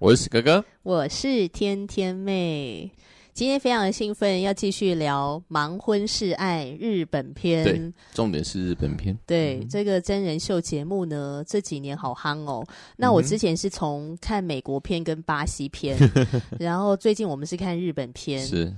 我是哥哥，我是天天妹。今天非常的兴奋，要继续聊《盲婚试爱》日本片。对，重点是日本片。对，嗯、这个真人秀节目呢，这几年好夯哦。那我之前是从看美国片跟巴西片，然后最近我们是看日本片。是。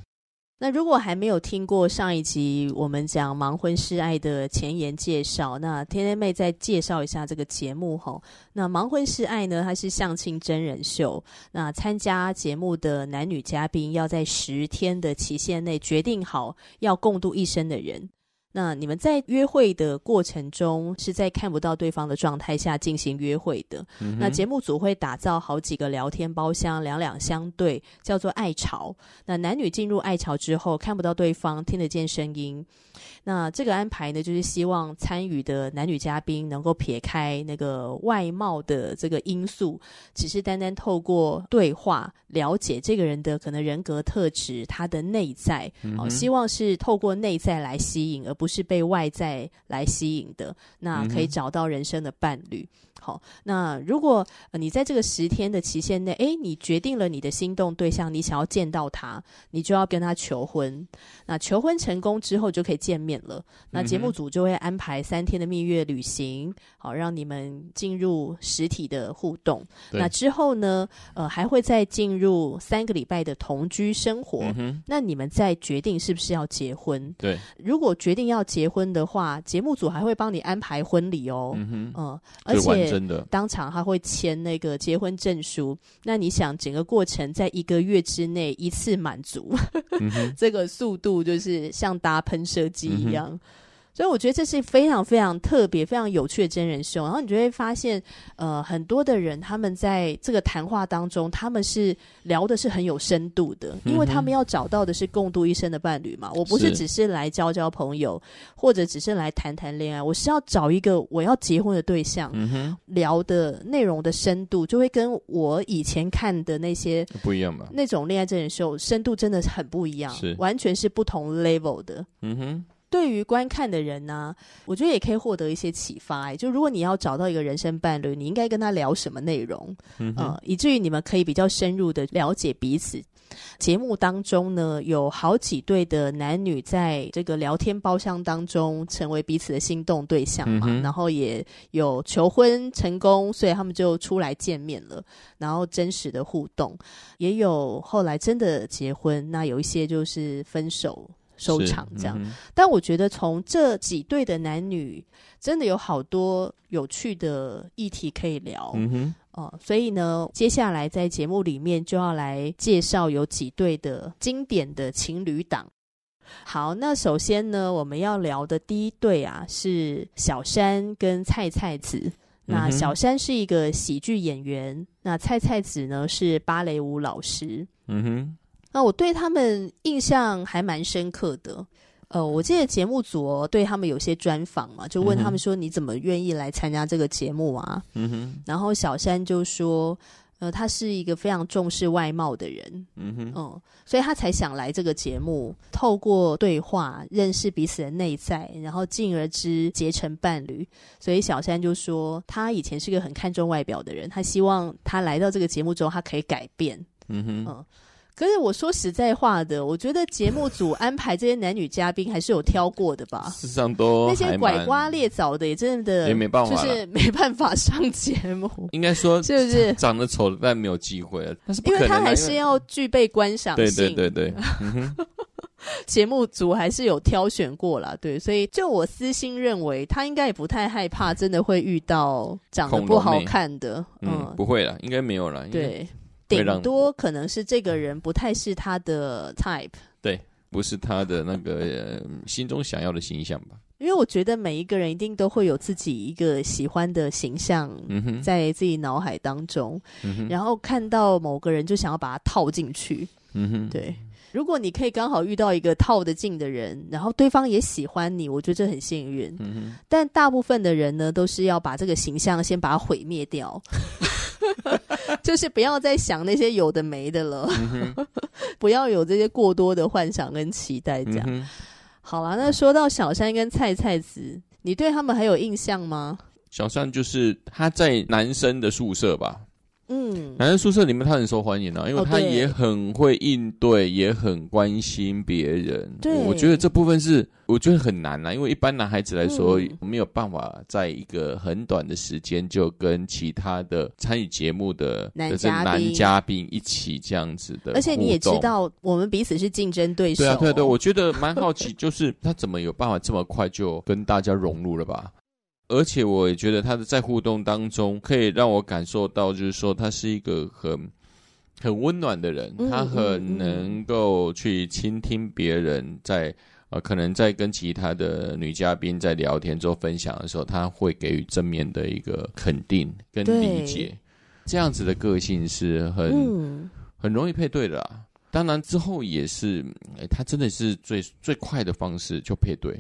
那如果还没有听过上一集我们讲盲婚试爱的前言介绍，那天天妹再介绍一下这个节目吼。那盲婚试爱呢，它是相亲真人秀。那参加节目的男女嘉宾要在十天的期限内决定好要共度一生的人。那你们在约会的过程中，是在看不到对方的状态下进行约会的。嗯、那节目组会打造好几个聊天包厢，两两相对，叫做爱巢。那男女进入爱巢之后，看不到对方，听得见声音。那这个安排呢，就是希望参与的男女嘉宾能够撇开那个外貌的这个因素，只是单单透过对话了解这个人的可能人格特质，他的内在。嗯、哦，希望是透过内在来吸引，而不是被外在来吸引的。那可以找到人生的伴侣。好，那如果你在这个十天的期限内，诶，你决定了你的心动对象，你想要见到他，你就要跟他求婚。那求婚成功之后，就可以见面了。那节目组就会安排三天的蜜月旅行，好让你们进入实体的互动。那之后呢，呃，还会再进入三个礼拜的同居生活。嗯、那你们再决定是不是要结婚？对，如果决定要结婚的话，节目组还会帮你安排婚礼哦。嗯，嗯而且。当场他会签那个结婚证书。那你想，整个过程在一个月之内一次满足，嗯、这个速度就是像搭喷射机一样。嗯所以我觉得这是非常非常特别、非常有趣的真人秀。然后你就会发现，呃，很多的人他们在这个谈话当中，他们是聊的是很有深度的，因为他们要找到的是共度一生的伴侣嘛。我不是只是来交交朋友，或者只是来谈谈恋爱，我是要找一个我要结婚的对象。嗯哼，聊的内容的深度就会跟我以前看的那些不一样吧？那种恋爱真人秀深度真的是很不一样，是完全是不同 level 的。嗯哼。对于观看的人呢、啊，我觉得也可以获得一些启发。就如果你要找到一个人生伴侣，你应该跟他聊什么内容？嗯、呃，以至于你们可以比较深入的了解彼此。节目当中呢，有好几对的男女在这个聊天包厢当中成为彼此的心动对象嘛，嗯、然后也有求婚成功，所以他们就出来见面了，然后真实的互动，也有后来真的结婚。那有一些就是分手。收场这样，嗯、但我觉得从这几对的男女，真的有好多有趣的议题可以聊。嗯哼，哦、呃，所以呢，接下来在节目里面就要来介绍有几对的经典的情侣档。好，那首先呢，我们要聊的第一对啊，是小山跟菜菜子。嗯、那小山是一个喜剧演员，那菜菜子呢是芭蕾舞老师。嗯哼。那我对他们印象还蛮深刻的，呃，我记得节目组哦，对他们有些专访嘛，就问他们说，你怎么愿意来参加这个节目啊？嗯哼。然后小山就说，呃，他是一个非常重视外貌的人，嗯哼，嗯，所以他才想来这个节目，透过对话认识彼此的内在，然后进而之结成伴侣。所以小山就说，他以前是个很看重外表的人，他希望他来到这个节目之后，他可以改变，嗯哼，嗯。可是我说实在话的，我觉得节目组安排这些男女嘉宾还是有挑过的吧。事实上都那些拐瓜裂枣的，也真的也没办法，就是没办法上节目。应该说 是不是长得丑的但没有机会了？但是因为他还是要具备观赏性。对对对对，节目组还是有挑选过啦。对，所以就我私心认为，他应该也不太害怕，真的会遇到长得不好看的。嗯，不会啦，应该没有啦。对。顶多可能是这个人不太是他的 type，对，不是他的那个、呃、心中想要的形象吧。因为我觉得每一个人一定都会有自己一个喜欢的形象，在自己脑海当中，嗯，然后看到某个人就想要把他套进去，嗯哼，对。如果你可以刚好遇到一个套得进的人，然后对方也喜欢你，我觉得这很幸运。嗯哼，但大部分的人呢，都是要把这个形象先把它毁灭掉，就是不要再想那些有的没的了，嗯，不要有这些过多的幻想跟期待，这样。嗯好了，那说到小山跟菜菜子，你对他们还有印象吗？小山就是他在男生的宿舍吧。嗯，男生宿舍里面他很受欢迎啊，因为他也很会应对，也很关心别人。对，我觉得这部分是我觉得很难啊，因为一般男孩子来说，嗯、没有办法在一个很短的时间就跟其他的参与节目的男嘉宾、男嘉宾一起这样子的。而且你也知道，我们彼此是竞争对手。对啊，对啊对，我觉得蛮好奇，就是他怎么有办法这么快就跟大家融入了吧？而且我也觉得他的在互动当中，可以让我感受到，就是说他是一个很很温暖的人，嗯、他很能够去倾听别人在，在呃可能在跟其他的女嘉宾在聊天做分享的时候，他会给予正面的一个肯定跟理解，这样子的个性是很、嗯、很容易配对的啦。当然之后也是，欸、他真的是最最快的方式就配对。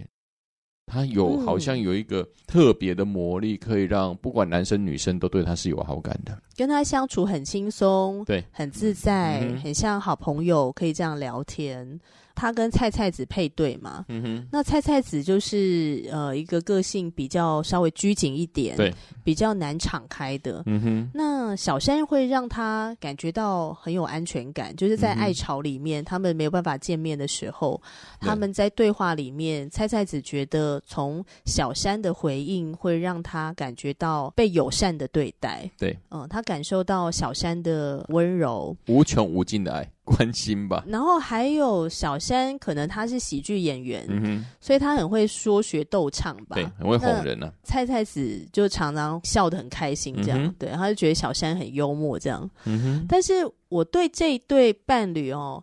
他有好像有一个特别的魔力，可以让不管男生女生都对他是有好感的。跟他相处很轻松，对，很自在，嗯、很像好朋友，可以这样聊天。他跟菜菜子配对嘛，嗯哼，那菜菜子就是呃一个个性比较稍微拘谨一点，对，比较难敞开的，嗯哼。那小山会让他感觉到很有安全感，就是在爱巢里面，嗯、他们没有办法见面的时候，他们在对话里面，菜菜子觉得从小山的回应会让他感觉到被友善的对待，对，嗯，他感受到小山的温柔，无穷无尽的爱。关心吧，然后还有小山，可能他是喜剧演员，嗯哼，所以他很会说学逗唱吧，对，很会哄人呢、啊。菜菜子就常常笑得很开心，这样，嗯、对，他就觉得小山很幽默，这样，嗯哼。但是我对这一对伴侣哦。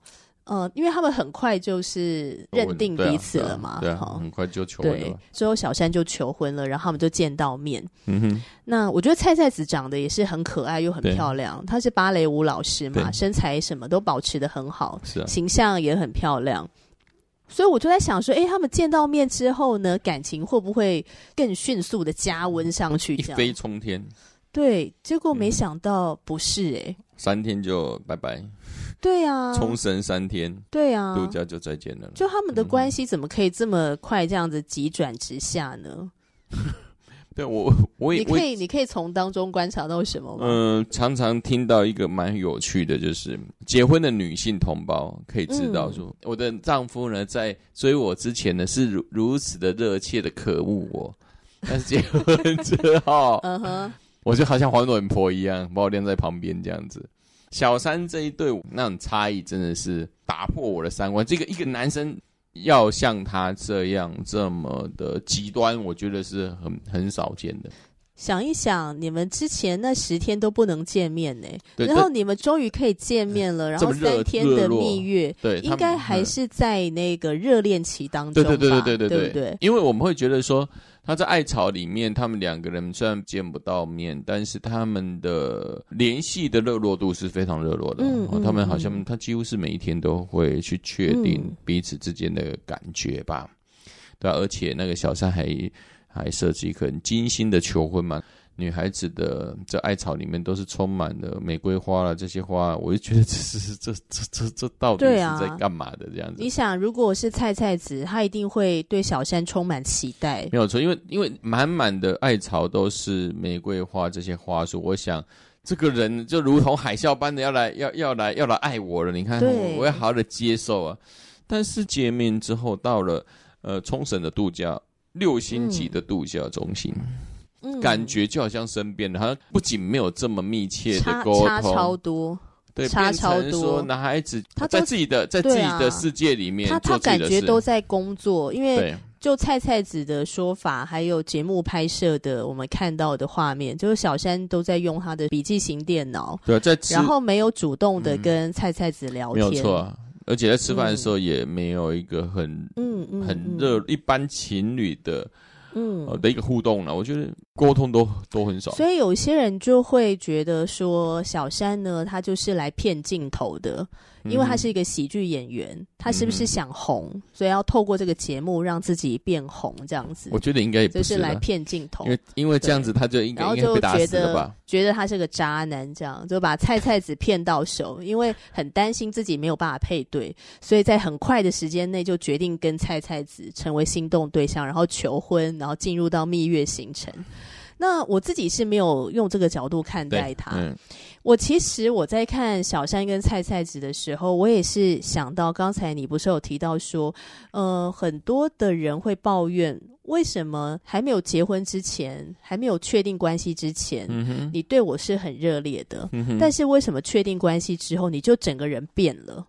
嗯，因为他们很快就是认定彼此了嘛，对啊，对啊，很快就求婚了。对，最后小山就求婚了，然后他们就见到面。嗯哼，那我觉得菜菜子长得也是很可爱又很漂亮，她是芭蕾舞老师嘛，身材什么都保持的很好，是啊，形象也很漂亮。所以我就在想说，哎，他们见到面之后呢，感情会不会更迅速的加温上去？一飞冲天。对，结果没想到不是哎、欸嗯，三天就拜拜。对啊，冲绳三天，对啊，度假就再见了。就他们的关系怎么可以这么快这样子急转直下呢？对我，我也你可以，你可以从当中观察到什么吗？嗯、呃，常常听到一个蛮有趣的，就是结婚的女性同胞可以知道说，嗯、我的丈夫呢，在追我之前呢，是如如此的热切的渴慕我，但是结婚之后，嗯哼，我就好像黄脸婆一样，把我晾在旁边这样子。小三这一对那种差异真的是打破我的三观。这个一个男生要像他这样这么的极端，我觉得是很很少见的。想一想，你们之前那十天都不能见面呢，对然后你们终于可以见面了，然后三天的蜜月，对，应该还是在那个热恋期当中吧？对对对对对对对，对对因为我们会觉得说。他在爱巢里面，他们两个人虽然见不到面，但是他们的联系的热络度是非常热络的。他们好像他几乎是每一天都会去确定彼此之间的感觉吧。嗯、对、啊，而且那个小三还还设计一个很精心的求婚嘛。女孩子的这艾草里面都是充满了玫瑰花了，这些花，我就觉得这是这这这这到底是在干嘛的这样子？你想，如果是菜菜子，她一定会对小山充满期待。没有错，因为因为满满的艾草都是玫瑰花，这些花束，我想这个人就如同海啸般的要来 要要来要来爱我了。你看，我要好好的接受啊。但是见面之后，到了呃冲绳的度假六星级的度假中心。嗯嗯、感觉就好像身边的，好像不仅没有这么密切的沟通，差超多，对，差超多。说男孩子他在自己的在自己的世界里面，他他感觉都在工作，因为就菜菜子的说法，还有节目拍摄的我们看到的画面，就是小山都在用他的笔记型电脑，对，在然后没有主动的跟菜菜子聊天，嗯、没有错。而且在吃饭的时候也没有一个很嗯嗯很热一般情侣的嗯的一个互动了。我觉得沟通都都很少，所以有些人就会觉得说小山呢，他就是来骗镜头的。因为他是一个喜剧演员，嗯、他是不是想红，嗯、所以要透过这个节目让自己变红这样子？我觉得应该也不是，就是来骗镜头。因为因为这样子，他就应该然后就觉得觉得他是个渣男，这样就把菜菜子骗到手，因为很担心自己没有办法配对，所以在很快的时间内就决定跟菜菜子成为心动对象，然后求婚，然后进入到蜜月行程。那我自己是没有用这个角度看待他。嗯、我其实我在看小山跟菜菜子的时候，我也是想到刚才你不是有提到说，呃，很多的人会抱怨，为什么还没有结婚之前，还没有确定关系之前，嗯、你对我是很热烈的，嗯、但是为什么确定关系之后，你就整个人变了？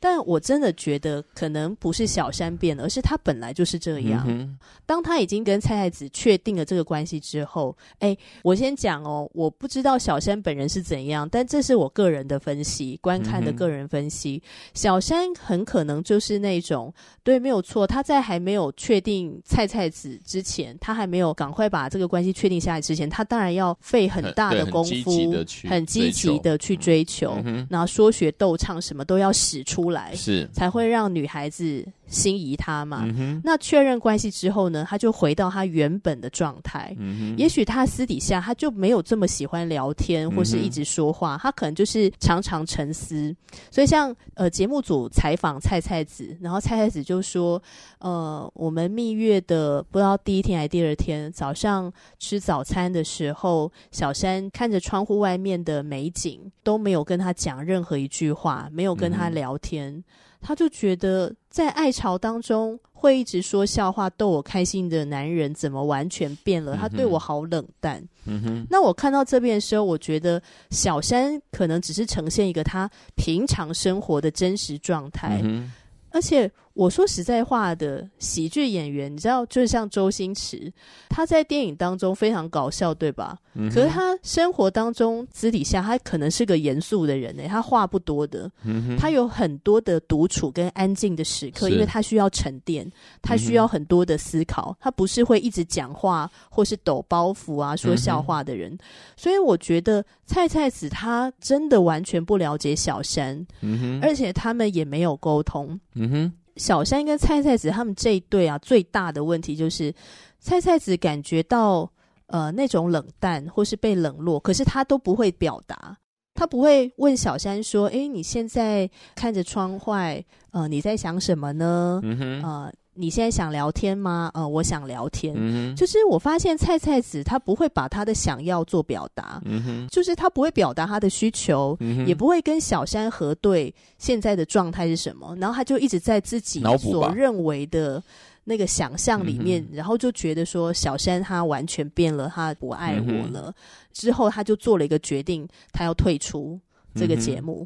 但我真的觉得，可能不是小山变了，而是他本来就是这样。嗯、当他已经跟菜菜子确定了这个关系之后，哎，我先讲哦，我不知道小山本人是怎样，但这是我个人的分析，观看的个人分析。嗯、小山很可能就是那种，对，没有错，他在还没有确定菜菜子之前，他还没有赶快把这个关系确定下来之前，他当然要费很大的功夫，很积极的去追求，然后说学逗唱什么都要使出。来是才会让女孩子心仪他嘛？那确认关系之后呢，他就回到他原本的状态。也许他私底下他就没有这么喜欢聊天，或是一直说话，嗯、他可能就是常常沉思。所以像呃节目组采访蔡蔡子，然后蔡蔡子就说：呃，我们蜜月的不知道第一天还是第二天早上吃早餐的时候，小山看着窗户外面的美景，都没有跟他讲任何一句话，没有跟他聊天。嗯他就觉得在爱巢当中会一直说笑话逗我开心的男人，怎么完全变了？他对我好冷淡。嗯哼。那我看到这边的时候，我觉得小山可能只是呈现一个他平常生活的真实状态，嗯、而且。我说实在话的，喜剧演员，你知道，就是像周星驰，他在电影当中非常搞笑，对吧？嗯、可是他生活当中私底下，他可能是个严肃的人呢，他话不多的，嗯、他有很多的独处跟安静的时刻，因为他需要沉淀，他需要很多的思考，嗯、他不是会一直讲话或是抖包袱啊、说笑话的人。嗯、所以我觉得菜菜子他真的完全不了解小山，嗯、而且他们也没有沟通。嗯哼。小山跟菜菜子他们这一对啊，最大的问题就是菜菜子感觉到呃那种冷淡或是被冷落，可是他都不会表达，他不会问小山说：“诶，你现在看着窗外，呃，你在想什么呢？”嗯哼，呃。你现在想聊天吗？呃，我想聊天。嗯，就是我发现菜菜子他不会把他的想要做表达，嗯，就是他不会表达他的需求，嗯，也不会跟小山核对现在的状态是什么，然后他就一直在自己所认为的那个想象里面，然后就觉得说小山他完全变了，他不爱我了。嗯，之后他就做了一个决定，他要退出这个节目。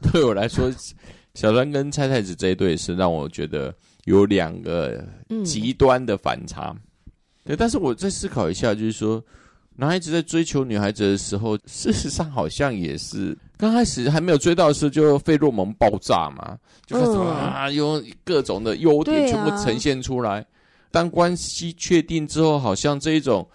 嗯，对我来说，小山跟菜菜子这一对是让我觉得。有两个极端的反差，嗯、对，但是我再思考一下，就是说，男孩子在追求女孩子的时候，事实上好像也是刚开始还没有追到的时候，就费洛蒙爆炸嘛，就开始啊，用各种的优点全部呈现出来。啊、当关系确定之后，好像这一种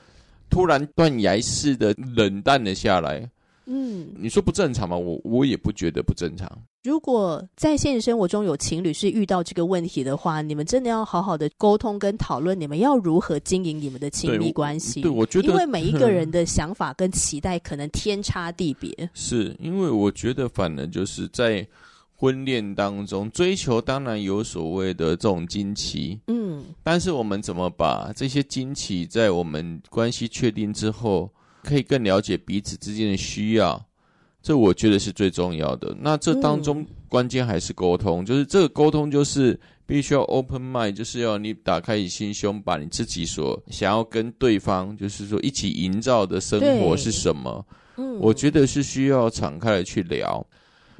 突然断崖式的冷淡了下来。嗯，你说不正常吗？我我也不觉得不正常。如果在现实生活中有情侣是遇到这个问题的话，你们真的要好好的沟通跟讨论，你们要如何经营你们的亲密关系。对，我觉得，因为每一个人 的想法跟期待可能天差地别。是因为我觉得，反而就是在婚恋当中追求，当然有所谓的这种惊奇，嗯，但是我们怎么把这些惊奇在我们关系确定之后，可以更了解彼此之间的需要，这我觉得是最重要的。那这当中关键还是沟通，嗯、就是这个沟通就是必须要 open mind，就是要你打开你心胸，把你自己所想要跟对方，就是说一起营造的生活是什么。嗯，我觉得是需要敞开来去聊，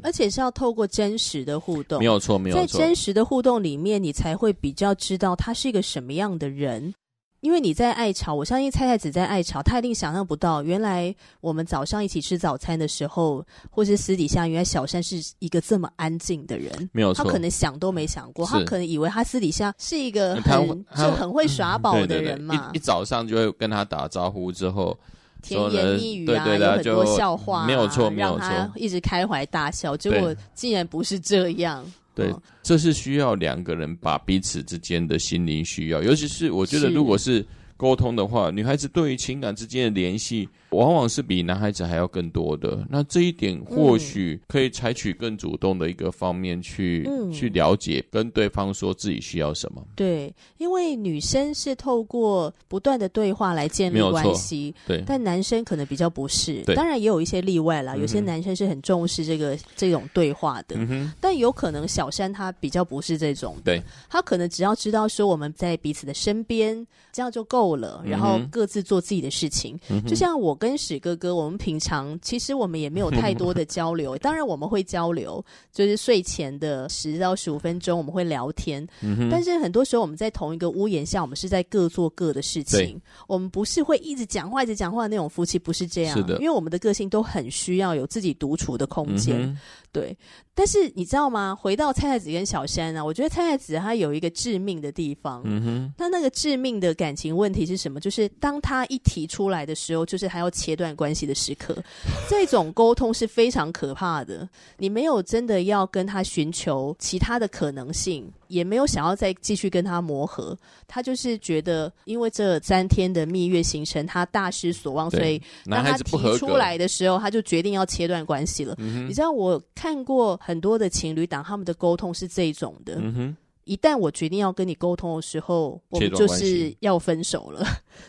而且是要透过真实的互动，没有错，没有错。在真实的互动里面，你才会比较知道他是一个什么样的人。因为你在爱巢，我相信菜菜子在爱巢，他一定想象不到，原来我们早上一起吃早餐的时候，或是私底下，原来小山是一个这么安静的人。没有错，他可能想都没想过，他可能以为他私底下是一个很就很会耍宝的人嘛。对对对，一一早上就会跟他打招呼之后，甜言蜜语啊，对对对，有很多笑话，啊，没有错，没有错，一直开怀大笑。结果竟然不是这样。对，这是需要两个人把彼此之间的心灵需要，尤其是我觉得，如果是沟通的话，女孩子对于情感之间的联系。往往是比男孩子还要更多的，那这一点或许可以采取更主动的一个方面去、嗯、去了解，跟对方说自己需要什么。对，因为女生是透过不断的对话来建立关系，对，但男生可能比较不是。对，当然也有一些例外啦，有些男生是很重视这个、嗯、这种对话的，嗯、但有可能小山他比较不是这种，对，他可能只要知道说我们在彼此的身边，这样就够了，然后各自做自己的事情，嗯、就像我。跟史哥哥，我们平常其实我们也没有太 多的交流。当然我们会交流，就是睡前的十到十五分钟我们会聊天。嗯。但是很多时候我们在同一个屋檐下，我们是在各做各的事情。我们不是会一直讲话、一直讲话的那种夫妻，不是这样。是的。因为我们的个性都很需要有自己独处的空间。嗯。对。但是你知道吗？回到蔡太子跟小山啊，我觉得蔡太子他有一个致命的地方。嗯哼。那那个致命的感情问题是什么？就是当他一提出来的时候，就是他要切断关系的时刻。这种沟通是非常可怕的。你没有真的要跟他寻求其他的可能性，也没有想要再继续跟他磨合。他就是觉得，因为这三天的蜜月行程，他大失所望，所以当他提出来的时候，他就决定要切断关系了。嗯。你知道，我看过。很多的情侣档，他们的沟通是这种的。嗯哼，一旦我决定要跟你沟通的时候，我们就是要分手了。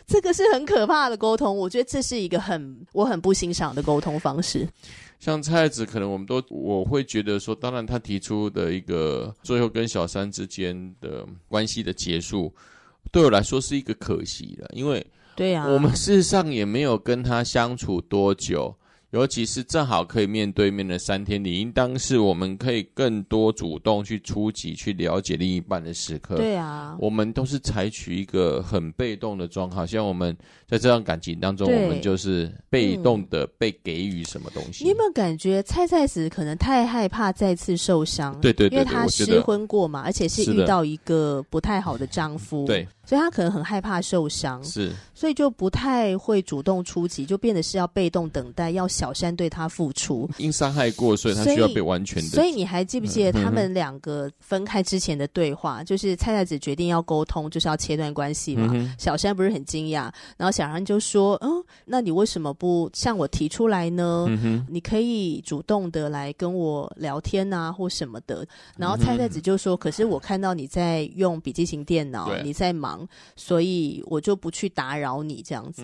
这个是很可怕的沟通，我觉得这是一个很我很不欣赏的沟通方式。像蔡子，可能我们都我会觉得说，当然他提出的一个最后跟小三之间的关系的结束，对我来说是一个可惜了，因为对呀，我们事实上也没有跟他相处多久。尤其是正好可以面对面的三天你，应当是我们可以更多主动去出击、去了解另一半的时刻。对啊，我们都是采取一个很被动的状态，好像我们在这段感情当中，我们就是被动的被给予什么东西。嗯、你有没有感觉菜菜子可能太害怕再次受伤？对对对，对，因为她失婚过嘛，而且是遇到一个不太好的丈夫。对。所以他可能很害怕受伤，是，所以就不太会主动出击，就变得是要被动等待，要小山对他付出。因伤害过，所以他需要被完全的。所以你还记不记得他们两个分开之前的对话？嗯、就是菜菜子决定要沟通，就是要切断关系嘛、嗯。小山不是很惊讶，然后小山就说：“嗯，那你为什么不向我提出来呢？嗯、你可以主动的来跟我聊天啊，或什么的。”然后菜菜子就说：“可是我看到你在用笔记型电脑，你在忙。”所以我就不去打扰你这样子。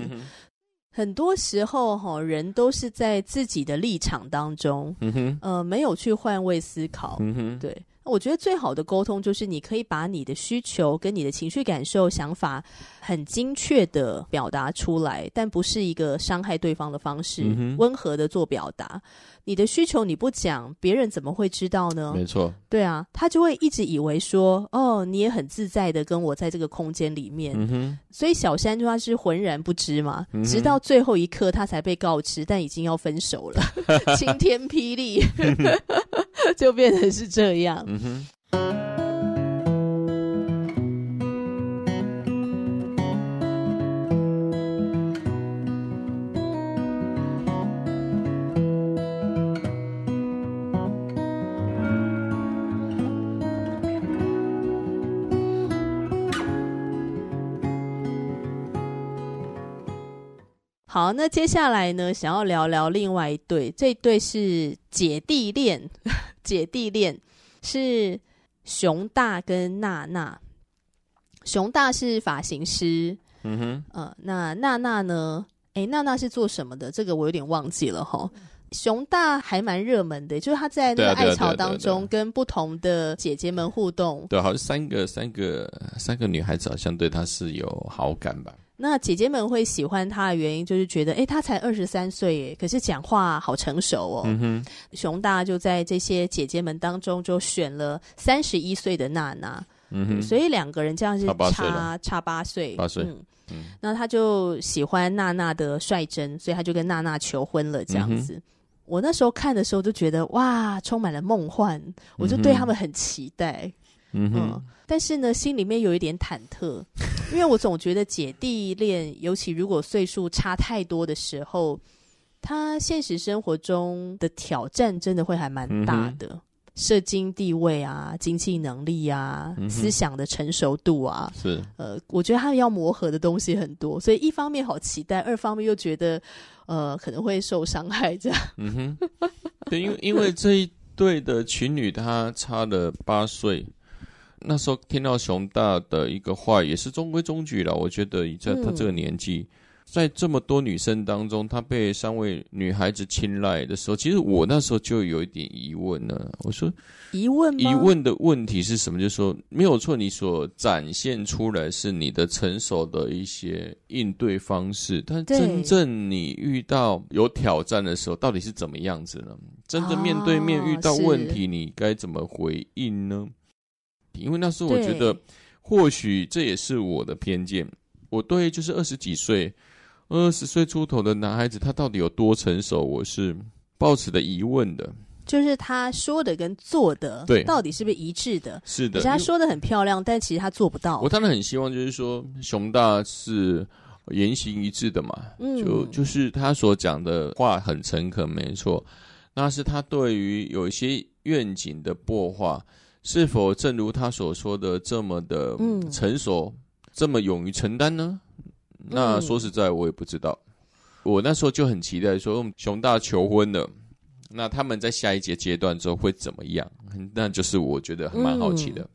嗯、很多时候哈，人都是在自己的立场当中，嗯、呃，没有去换位思考。嗯、对，我觉得最好的沟通就是你可以把你的需求跟你的情绪感受、想法很精确的表达出来，但不是一个伤害对方的方式，嗯、温和的做表达。你的需求你不讲，别人怎么会知道呢？没错，对啊，他就会一直以为说，哦，你也很自在的跟我在这个空间里面，嗯，所以小山就他是浑然不知嘛，嗯，直到最后一刻他才被告知，但已经要分手了，晴天霹雳，就变成是这样。嗯好，那接下来呢，想要聊聊另外一对，这一对是姐弟恋，姐弟恋是熊大跟娜娜。熊大是发型师，嗯哼，呃，那娜娜呢？诶，娜娜是做什么的？这个我有点忘记了哈。熊大还蛮热门的，就是他在那个爱巢当中跟不同的姐姐们互动，对，好像三个、三个、三个女孩子好像对他是有好感吧。那姐姐们会喜欢他的原因，就是觉得，哎，他才二十三岁，耶，可是讲话好成熟哦。熊大就在这些姐姐们当中，就选了三十一岁的娜娜。嗯哼，所以两个人这样是差差八岁，八岁，嗯嗯，那他就喜欢娜娜的率真，所以他就跟娜娜求婚了，这样子。嗯、我那时候看的时候就觉得哇，充满了梦幻，我就对他们很期待，嗯哼，嗯，但是呢，心里面有一点忐忑，因为我总觉得姐弟恋，尤其如果岁数差太多的时候，他现实生活中的挑战真的会还蛮大的。嗯社经地位啊，经济能力啊，嗯、思想的成熟度啊，是呃，我觉得他们要磨合的东西很多，所以一方面好期待，二方面又觉得呃可能会受伤害这样。嗯哼，对，因为因为这一对的情侣他差了八岁，那时候听到熊大的一个话也是中规中矩了，我觉得以在他这个年纪。嗯在这么多女生当中，她被三位女孩子青睐的时候，其实我那时候就有一点疑问了。我说：疑问吗？疑问的问题是什么？就是说，没有错，你所展现出来是你的成熟的一些应对方式，但真正你遇到有挑战的时候，到底是怎么样子呢？真正面对面遇到问题，你该怎么回应呢？因为那时候我觉得，或许这也是我的偏见。我对就是二十几岁。二十岁出头的男孩子，他到底有多成熟？我是抱持的疑问的。就是他说的跟做的，对，到底是不是一致的？是的。可是他说的很漂亮，但其实他做不到。我当然很希望，就是说熊大是言行一致的嘛。嗯，就就是他所讲的话很诚恳，没错。那是他对于有一些愿景的擘画，是否正如他所说的这么的成熟，嗯、这么勇于承担呢？那说实在，我也不知道。我那时候就很期待说，熊大求婚了，那他们在下一节阶段之后会怎么样？那就是我觉得蛮好奇的。嗯。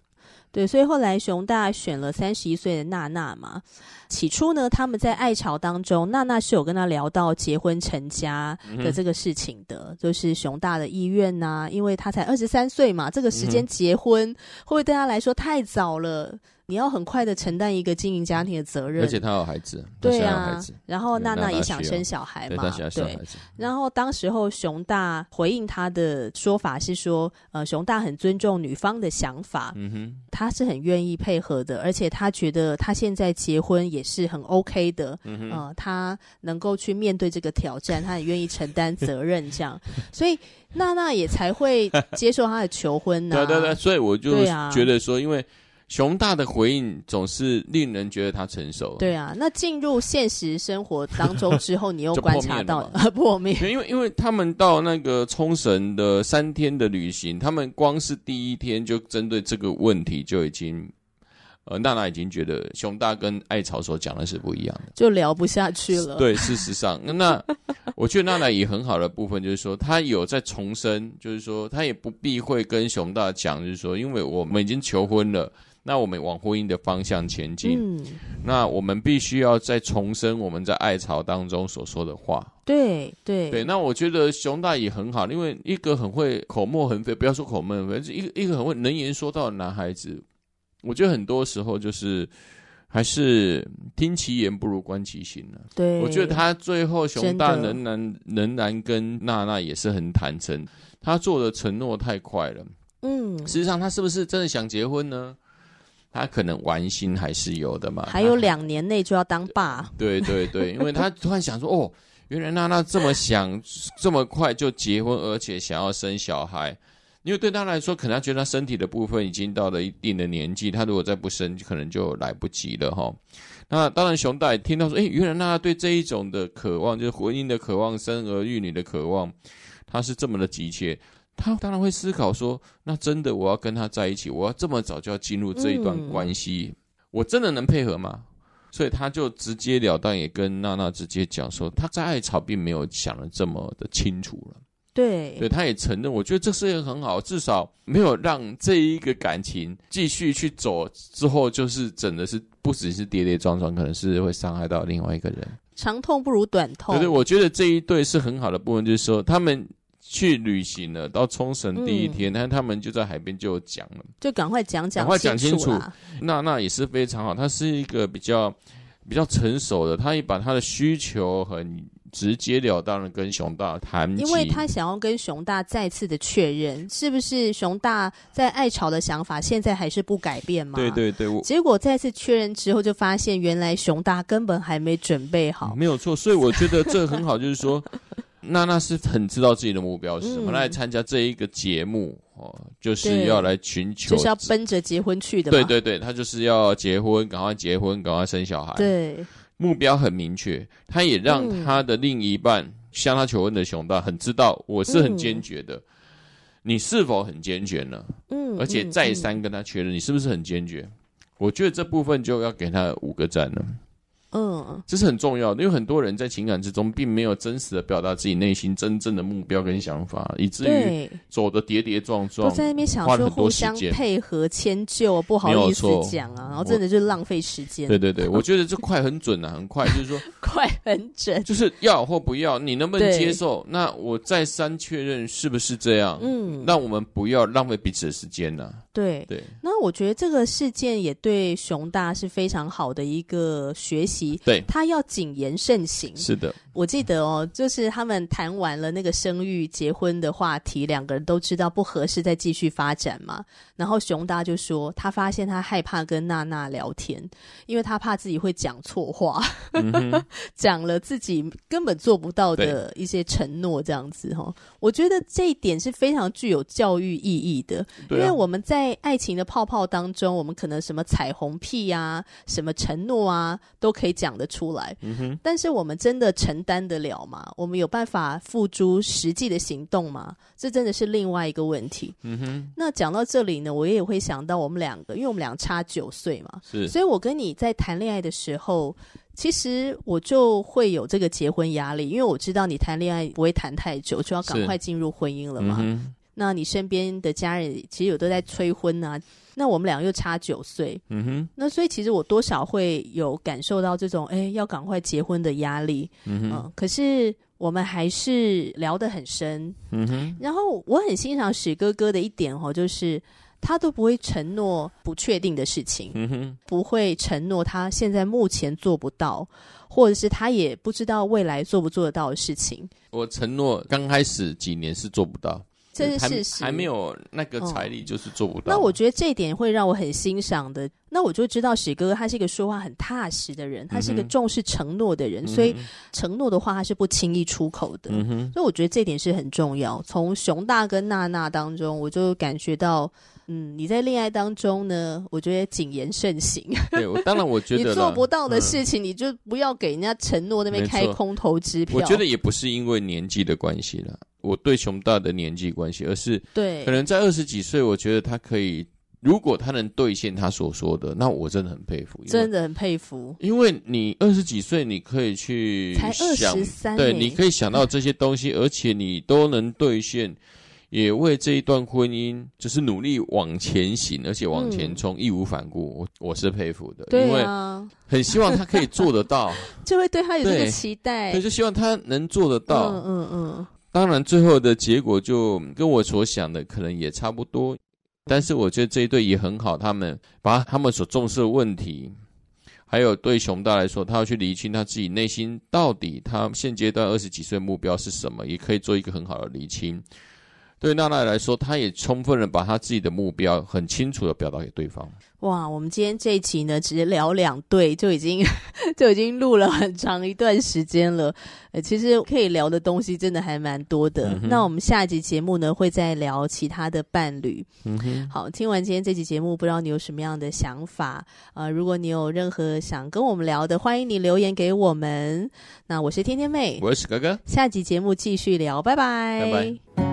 对，所以后来熊大选了三十一岁的娜娜嘛。起初呢，他们在爱巢当中，娜娜是有跟他聊到结婚成家的这个事情的，嗯、就是熊大的意愿呐、啊，因为他才二十三岁嘛，这个时间结婚、嗯、会不会对他来说太早了？你要很快的承担一个经营家庭的责任，而且他有孩子，对啊。然后娜娜也想生小孩嘛，对，对。然后当时候熊大回应他的说法是说，呃，熊大很尊重女方的想法，嗯哼，他是很愿意配合的，而且他觉得他现在结婚也是很 OK 的，嗯哼，呃，他能够去面对这个挑战，他很愿意承担责任，这样，所以娜娜也才会接受他的求婚呢、啊。对对对，所以我就觉得说，因为。熊大的回应总是令人觉得他成熟。对啊，那进入现实生活当中之后，你又观察到 破灭。因为因为他们到那个冲绳的三天的旅行，他们光是第一天就针对这个问题就已经，呃，娜娜已经觉得熊大跟艾草所讲的是不一样的，就聊不下去了。对，事实上，那我觉得娜娜也很好的部分就是说，她有在重申，就是说她也不避讳跟熊大讲，就是说，因为我们已经求婚了。那我们往婚姻的方向前进。嗯，那我们必须要再重申我们在爱巢当中所说的话。对对对，那我觉得熊大也很好，因为一个很会口沫横飞，不要说口沫横飞，一个一个很会能言说道的男孩子。我觉得很多时候就是还是听其言不如观其行了。对，我觉得他最后熊大仍然仍然跟娜娜也是很坦诚，他做的承诺太快了。嗯，实际上他是不是真的想结婚呢？他可能玩心还是有的嘛，还有两年内就要当爸。对对对，因为他突然想说，哦，原来娜娜这么想，这么快就结婚，而且想要生小孩。因为对他来说，可能他觉得他身体的部分已经到了一定的年纪，他如果再不生，可能就来不及了哈。那当然，熊大也听到说，诶，原来娜娜对这一种的渴望，就是婚姻的渴望、生儿育女的渴望，他是这么的急切。他当然会思考说：“那真的我要跟他在一起，我要这么早就要进入这一段关系，嗯、我真的能配合吗？”所以他就直截了当也跟娜娜直接讲说：“他在爱草并没有想的这么的清楚了。”对，对，他也承认。我觉得这事情很好，至少没有让这一个感情继续去走之后，就是整的是不只是跌跌撞撞，可能是会伤害到另外一个人。长痛不如短痛。对对，我觉得这一对是很好的部分，就是说他们。去旅行了，到冲绳第一天，但、嗯、他们就在海边就讲了，就赶快讲讲，赶快讲清楚。那那也是非常好，他是一个比较比较成熟的，他也把他的需求很直截了当的跟熊大谈，因为他想要跟熊大再次的确认，是不是熊大在爱巢的想法现在还是不改变吗？对对对，结果再次确认之后，就发现原来熊大根本还没准备好，没有错。所以我觉得这很好，就是说娜娜是很知道自己的目标是什么，嗯、来参加这一个节目哦，就是要来寻求，就是要奔着结婚去的。对对对，她就是要结婚，赶快结婚，赶快生小孩。对。目标很明确，她也让她的另一半向她求婚的熊大很知道，我是很坚决的。嗯、你是否很坚决呢？嗯，而且再三跟他确认，你是不是很坚决？我觉得这部分就要给他五个赞了。嗯，这是很重要的，因为很多人在情感之中并没有真实的表达自己内心真正的目标跟想法，以至于走的跌跌撞撞，都在那边想说互相配合迁就，不好意思讲啊，然后真的就浪费时间。对对对，我觉得这快很准啊，很快就是说 快很准，就是要或不要，你能不能接受？那我再三确认是不是这样？嗯，那我们不要浪费彼此的时间呢、啊。对对，那我觉得这个事件也对熊大是非常好的一个学习。对，他要谨言慎行。是的，我记得哦，就是他们谈完了那个生育、结婚的话题，两个人都知道不合适，再继续发展嘛。然后熊大就说，他发现他害怕跟娜娜聊天，因为他怕自己会讲错话，讲了自己根本做不到的一些承诺，这样子哈。我觉得这一点是非常具有教育意义的，因为我们在爱情的泡泡当中，我们可能什么彩虹屁呀、什么承诺啊，都可以。讲得出来，嗯哼，但是我们真的承担得了吗？我们有办法付诸实际的行动吗？这真的是另外一个问题。嗯哼，那讲到这里呢，我也会想到我们两个，因为我们俩差九岁嘛，是，所以我跟你在谈恋爱的时候，其实我就会有这个结婚压力，因为我知道你谈恋爱不会谈太久，就要赶快进入婚姻了嘛。嗯那你身边的家人其实有都在催婚啊，那我们两个又差九岁，嗯哼，那所以其实我多少会有感受到这种哎要赶快结婚的压力，嗯哼，嗯，可是我们还是聊得很深，嗯哼，然后我很欣赏史哥哥的一点哦，就是他都不会承诺不确定的事情，嗯哼，不会承诺他现在目前做不到，或者是他也不知道未来做不做得到的事情。我承诺刚开始几年是做不到。这是事实，还没有那个财力，就是做不到。那我觉得这一点会让我很欣赏的。那我就知道史哥哥他是一个说话很踏实的人，他是一个重视承诺的人，所以承诺的话他是不轻易出口的。所以我觉得这点是很重要。从熊大跟娜娜当中，我就感觉到，嗯，你在恋爱当中呢，我觉得谨言慎行。对，我当然我觉得 你做不到的事情，你就不要给人家承诺那边开空头支票。我觉得也不是因为年纪的关系了。我对熊大的年纪关系，而是对可能在二十几岁，我觉得他可以，如果他能兑现他所说的，那我真的很佩服，真的很佩服。因为你二十几岁，你可以去想，才二十三，对，你可以想到这些东西，而且你都能兑现，也为这一段婚姻就是努力往前行，而且往前冲，义无反顾。我我是佩服的，因为很希望他可以做得到，就会对他有这个期待，对，就希望他能做得到，嗯嗯嗯。当然，最后的结果就跟我所想的可能也差不多，但是我觉得这一对也很好，他们把他们所重视的问题，还有对熊大来说，他要去厘清他自己内心到底他现阶段二十几岁目标是什么，也可以做一个很好的厘清。对娜娜来说，她也充分的把她自己的目标很清楚的表达给对方。哇，我们今天这一期呢，只聊两对就已经就已经录了很长一段时间了。呃，其实可以聊的东西真的还蛮多的。嗯、那我们下一集节目呢，会再聊其他的伴侣。嗯哼，好，听完今天这期节目，不知道你有什么样的想法？呃，如果你有任何想跟我们聊的，欢迎你留言给我们。那我是天天妹，我是哥哥，下集节目继续聊，拜拜，拜拜。